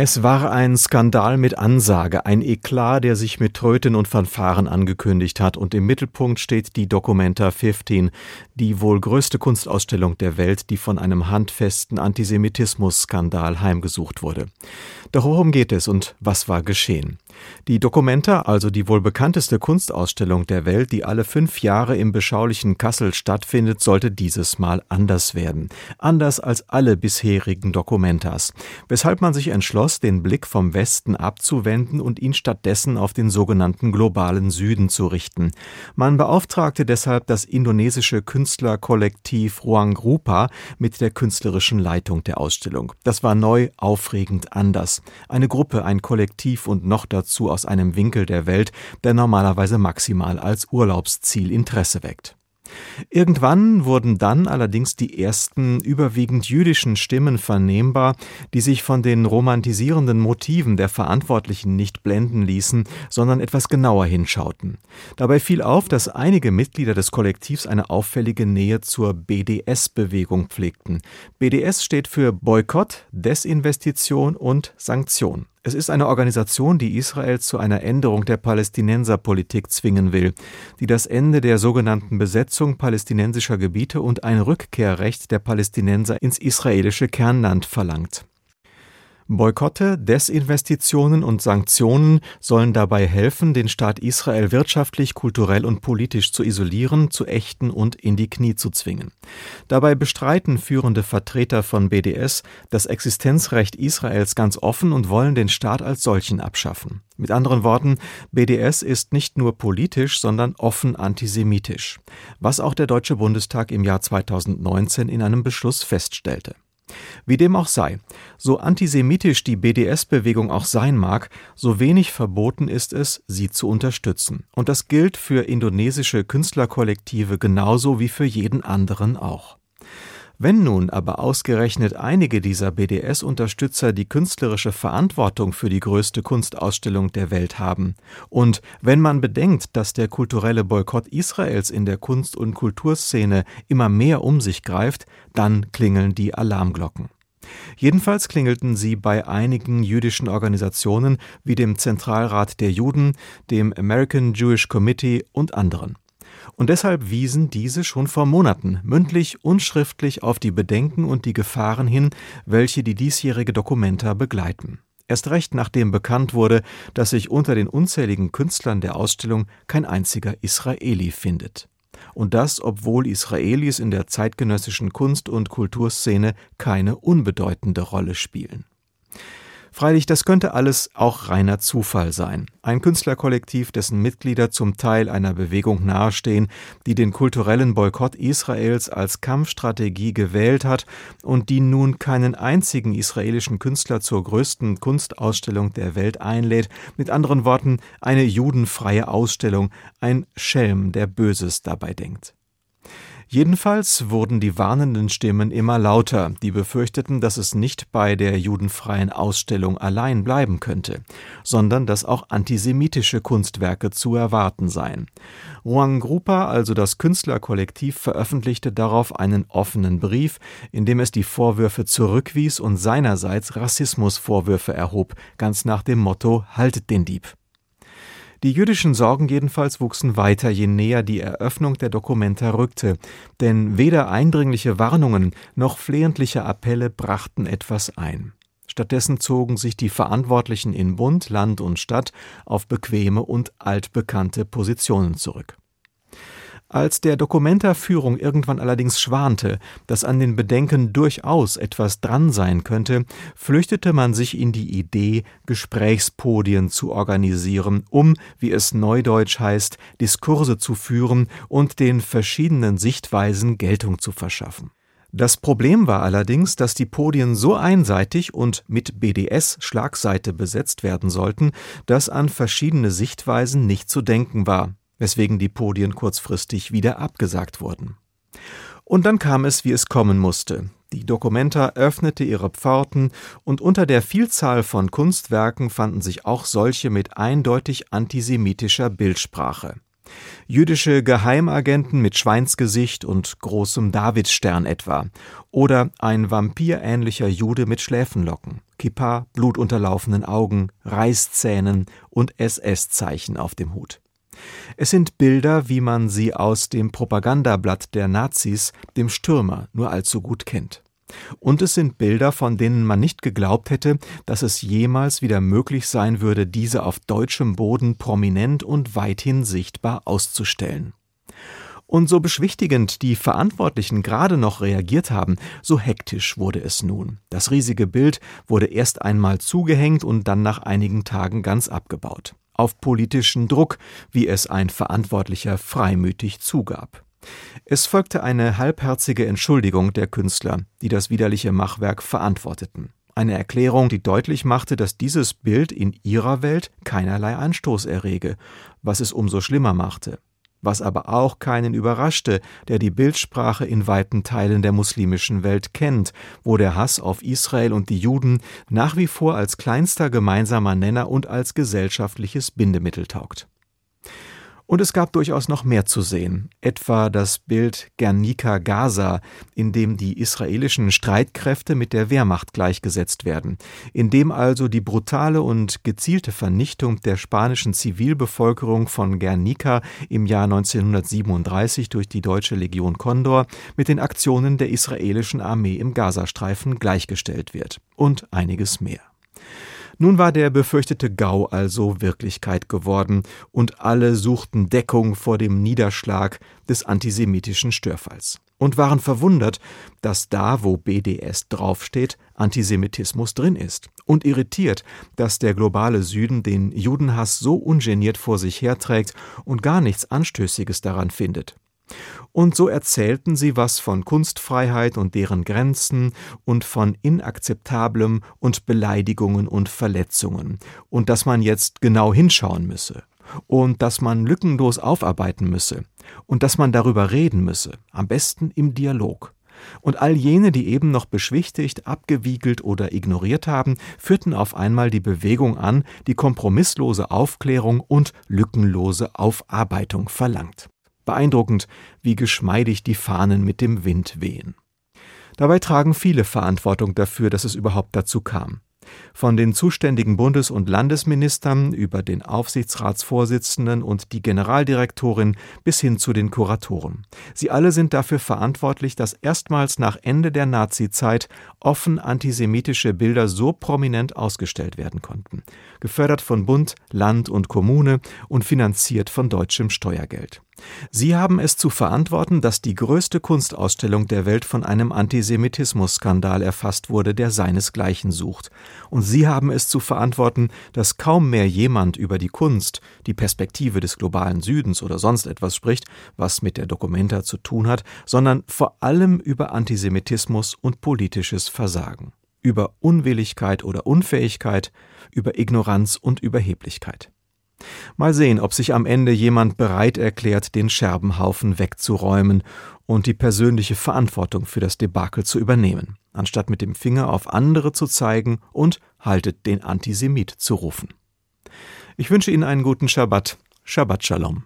Es war ein Skandal mit Ansage, ein Eklat, der sich mit Tröten und Fanfaren angekündigt hat, und im Mittelpunkt steht die Documenta 15, die wohl größte Kunstausstellung der Welt, die von einem handfesten Antisemitismus-Skandal heimgesucht wurde. Doch worum geht es und was war geschehen? Die Documenta, also die wohl bekannteste Kunstausstellung der Welt, die alle fünf Jahre im beschaulichen Kassel stattfindet, sollte dieses Mal anders werden. Anders als alle bisherigen Documentas. Weshalb man sich entschloss, den Blick vom Westen abzuwenden und ihn stattdessen auf den sogenannten globalen Süden zu richten. Man beauftragte deshalb das indonesische Künstlerkollektiv Ruang Rupa mit der künstlerischen Leitung der Ausstellung. Das war neu, aufregend, anders. Eine Gruppe, ein Kollektiv und noch dazu aus einem Winkel der Welt, der normalerweise maximal als Urlaubsziel Interesse weckt. Irgendwann wurden dann allerdings die ersten überwiegend jüdischen Stimmen vernehmbar, die sich von den romantisierenden Motiven der Verantwortlichen nicht blenden ließen, sondern etwas genauer hinschauten. Dabei fiel auf, dass einige Mitglieder des Kollektivs eine auffällige Nähe zur BDS-Bewegung pflegten. BDS steht für Boykott, Desinvestition und Sanktion. Es ist eine Organisation, die Israel zu einer Änderung der Palästinenserpolitik zwingen will, die das Ende der sogenannten Besetzung palästinensischer Gebiete und ein Rückkehrrecht der Palästinenser ins israelische Kernland verlangt Boykotte, Desinvestitionen und Sanktionen sollen dabei helfen, den Staat Israel wirtschaftlich, kulturell und politisch zu isolieren, zu ächten und in die Knie zu zwingen. Dabei bestreiten führende Vertreter von BDS das Existenzrecht Israels ganz offen und wollen den Staat als solchen abschaffen. Mit anderen Worten, BDS ist nicht nur politisch, sondern offen antisemitisch, was auch der Deutsche Bundestag im Jahr 2019 in einem Beschluss feststellte. Wie dem auch sei, so antisemitisch die BDS-Bewegung auch sein mag, so wenig verboten ist es, sie zu unterstützen. Und das gilt für indonesische Künstlerkollektive genauso wie für jeden anderen auch. Wenn nun aber ausgerechnet einige dieser BDS-Unterstützer die künstlerische Verantwortung für die größte Kunstausstellung der Welt haben, und wenn man bedenkt, dass der kulturelle Boykott Israels in der Kunst- und Kulturszene immer mehr um sich greift, dann klingeln die Alarmglocken. Jedenfalls klingelten sie bei einigen jüdischen Organisationen wie dem Zentralrat der Juden, dem American Jewish Committee und anderen. Und deshalb wiesen diese schon vor Monaten mündlich und schriftlich auf die Bedenken und die Gefahren hin, welche die diesjährige Dokumenta begleiten. Erst recht nachdem bekannt wurde, dass sich unter den unzähligen Künstlern der Ausstellung kein einziger Israeli findet. Und das, obwohl Israelis in der zeitgenössischen Kunst- und Kulturszene keine unbedeutende Rolle spielen. Freilich, das könnte alles auch reiner Zufall sein. Ein Künstlerkollektiv, dessen Mitglieder zum Teil einer Bewegung nahestehen, die den kulturellen Boykott Israels als Kampfstrategie gewählt hat und die nun keinen einzigen israelischen Künstler zur größten Kunstausstellung der Welt einlädt, mit anderen Worten eine judenfreie Ausstellung, ein Schelm, der Böses dabei denkt. Jedenfalls wurden die warnenden Stimmen immer lauter, die befürchteten, dass es nicht bei der judenfreien Ausstellung allein bleiben könnte, sondern dass auch antisemitische Kunstwerke zu erwarten seien. Ruang Grupa, also das Künstlerkollektiv, veröffentlichte darauf einen offenen Brief, in dem es die Vorwürfe zurückwies und seinerseits Rassismusvorwürfe erhob, ganz nach dem Motto Haltet den Dieb. Die jüdischen Sorgen jedenfalls wuchsen weiter, je näher die Eröffnung der Dokumenta rückte, denn weder eindringliche Warnungen noch flehentliche Appelle brachten etwas ein. Stattdessen zogen sich die Verantwortlichen in Bund, Land und Stadt auf bequeme und altbekannte Positionen zurück. Als der Dokumenta-Führung irgendwann allerdings schwante, dass an den Bedenken durchaus etwas dran sein könnte, flüchtete man sich in die Idee, Gesprächspodien zu organisieren, um, wie es neudeutsch heißt, Diskurse zu führen und den verschiedenen Sichtweisen Geltung zu verschaffen. Das Problem war allerdings, dass die Podien so einseitig und mit BDS-Schlagseite besetzt werden sollten, dass an verschiedene Sichtweisen nicht zu denken war weswegen die Podien kurzfristig wieder abgesagt wurden. Und dann kam es, wie es kommen musste. Die Documenta öffnete ihre Pforten und unter der Vielzahl von Kunstwerken fanden sich auch solche mit eindeutig antisemitischer Bildsprache. Jüdische Geheimagenten mit Schweinsgesicht und großem Davidstern etwa, oder ein vampirähnlicher Jude mit Schläfenlocken, Kippa, blutunterlaufenen Augen, Reißzähnen und SS-Zeichen auf dem Hut. Es sind Bilder, wie man sie aus dem Propagandablatt der Nazis, dem Stürmer, nur allzu gut kennt. Und es sind Bilder, von denen man nicht geglaubt hätte, dass es jemals wieder möglich sein würde, diese auf deutschem Boden prominent und weithin sichtbar auszustellen. Und so beschwichtigend die Verantwortlichen gerade noch reagiert haben, so hektisch wurde es nun. Das riesige Bild wurde erst einmal zugehängt und dann nach einigen Tagen ganz abgebaut. Auf politischen Druck, wie es ein Verantwortlicher freimütig zugab. Es folgte eine halbherzige Entschuldigung der Künstler, die das widerliche Machwerk verantworteten. Eine Erklärung, die deutlich machte, dass dieses Bild in ihrer Welt keinerlei Anstoß errege, was es umso schlimmer machte. Was aber auch keinen überraschte, der die Bildsprache in weiten Teilen der muslimischen Welt kennt, wo der Hass auf Israel und die Juden nach wie vor als kleinster gemeinsamer Nenner und als gesellschaftliches Bindemittel taugt. Und es gab durchaus noch mehr zu sehen, etwa das Bild Guernica Gaza, in dem die israelischen Streitkräfte mit der Wehrmacht gleichgesetzt werden, in dem also die brutale und gezielte Vernichtung der spanischen Zivilbevölkerung von Guernica im Jahr 1937 durch die deutsche Legion Condor mit den Aktionen der israelischen Armee im Gazastreifen gleichgestellt wird und einiges mehr. Nun war der befürchtete Gau also Wirklichkeit geworden, und alle suchten Deckung vor dem Niederschlag des antisemitischen Störfalls und waren verwundert, dass da, wo BDS draufsteht, Antisemitismus drin ist und irritiert, dass der globale Süden den Judenhass so ungeniert vor sich herträgt und gar nichts Anstößiges daran findet. Und so erzählten sie was von Kunstfreiheit und deren Grenzen und von Inakzeptablem und Beleidigungen und Verletzungen und dass man jetzt genau hinschauen müsse und dass man lückenlos aufarbeiten müsse und dass man darüber reden müsse, am besten im Dialog. Und all jene, die eben noch beschwichtigt, abgewiegelt oder ignoriert haben, führten auf einmal die Bewegung an, die kompromisslose Aufklärung und lückenlose Aufarbeitung verlangt. Beeindruckend, wie geschmeidig die Fahnen mit dem Wind wehen. Dabei tragen viele Verantwortung dafür, dass es überhaupt dazu kam von den zuständigen Bundes- und Landesministern über den Aufsichtsratsvorsitzenden und die Generaldirektorin bis hin zu den Kuratoren. Sie alle sind dafür verantwortlich, dass erstmals nach Ende der Nazizeit offen antisemitische Bilder so prominent ausgestellt werden konnten, gefördert von Bund, Land und Kommune und finanziert von deutschem Steuergeld. Sie haben es zu verantworten, dass die größte Kunstausstellung der Welt von einem Antisemitismusskandal erfasst wurde, der seinesgleichen sucht. Und Sie haben es zu verantworten, dass kaum mehr jemand über die Kunst, die Perspektive des globalen Südens oder sonst etwas spricht, was mit der Documenta zu tun hat, sondern vor allem über Antisemitismus und politisches Versagen, über Unwilligkeit oder Unfähigkeit, über Ignoranz und Überheblichkeit. Mal sehen, ob sich am Ende jemand bereit erklärt, den Scherbenhaufen wegzuräumen und die persönliche Verantwortung für das Debakel zu übernehmen, anstatt mit dem Finger auf andere zu zeigen und haltet den Antisemit zu rufen. Ich wünsche Ihnen einen guten Schabbat. Shabbat Shalom.